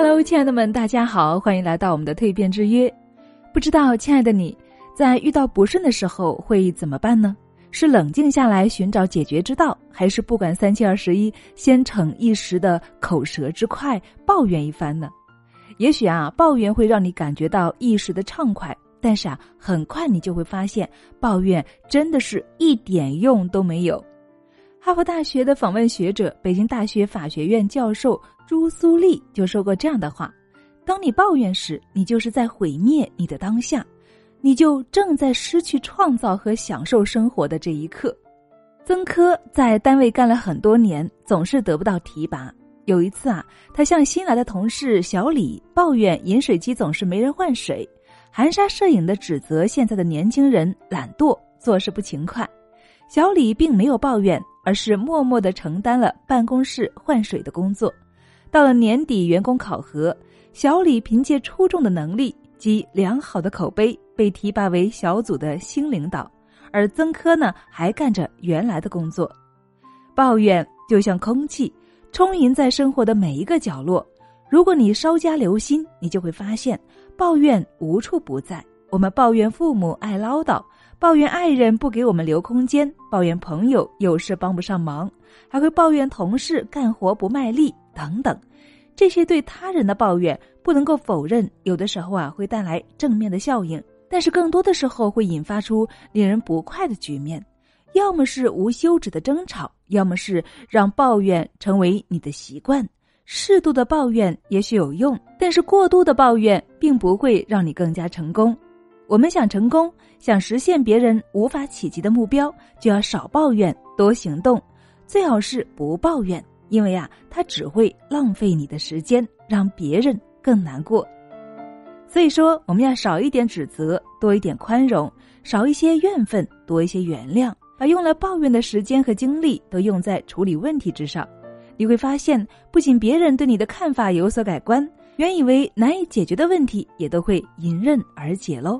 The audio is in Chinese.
Hello，亲爱的们，大家好，欢迎来到我们的蜕变之约。不知道，亲爱的你，在遇到不顺的时候会怎么办呢？是冷静下来寻找解决之道，还是不管三七二十一，先逞一时的口舌之快，抱怨一番呢？也许啊，抱怨会让你感觉到一时的畅快，但是啊，很快你就会发现，抱怨真的是一点用都没有。哈佛大学的访问学者、北京大学法学院教授朱苏丽就说过这样的话：“当你抱怨时，你就是在毁灭你的当下，你就正在失去创造和享受生活的这一刻。”曾科在单位干了很多年，总是得不到提拔。有一次啊，他向新来的同事小李抱怨饮水机总是没人换水，含沙射影的指责现在的年轻人懒惰、做事不勤快。小李并没有抱怨，而是默默的承担了办公室换水的工作。到了年底员工考核，小李凭借出众的能力及良好的口碑被提拔为小组的新领导，而曾科呢还干着原来的工作。抱怨就像空气。充盈在生活的每一个角落。如果你稍加留心，你就会发现，抱怨无处不在。我们抱怨父母爱唠叨，抱怨爱人不给我们留空间，抱怨朋友有事帮不上忙，还会抱怨同事干活不卖力等等。这些对他人的抱怨，不能够否认，有的时候啊会带来正面的效应，但是更多的时候会引发出令人不快的局面。要么是无休止的争吵，要么是让抱怨成为你的习惯。适度的抱怨也许有用，但是过度的抱怨并不会让你更加成功。我们想成功，想实现别人无法企及的目标，就要少抱怨，多行动。最好是不抱怨，因为啊，它只会浪费你的时间，让别人更难过。所以说，我们要少一点指责，多一点宽容；少一些怨愤，多一些原谅。把用来抱怨的时间和精力都用在处理问题之上，你会发现，不仅别人对你的看法有所改观，原以为难以解决的问题也都会迎刃而解喽。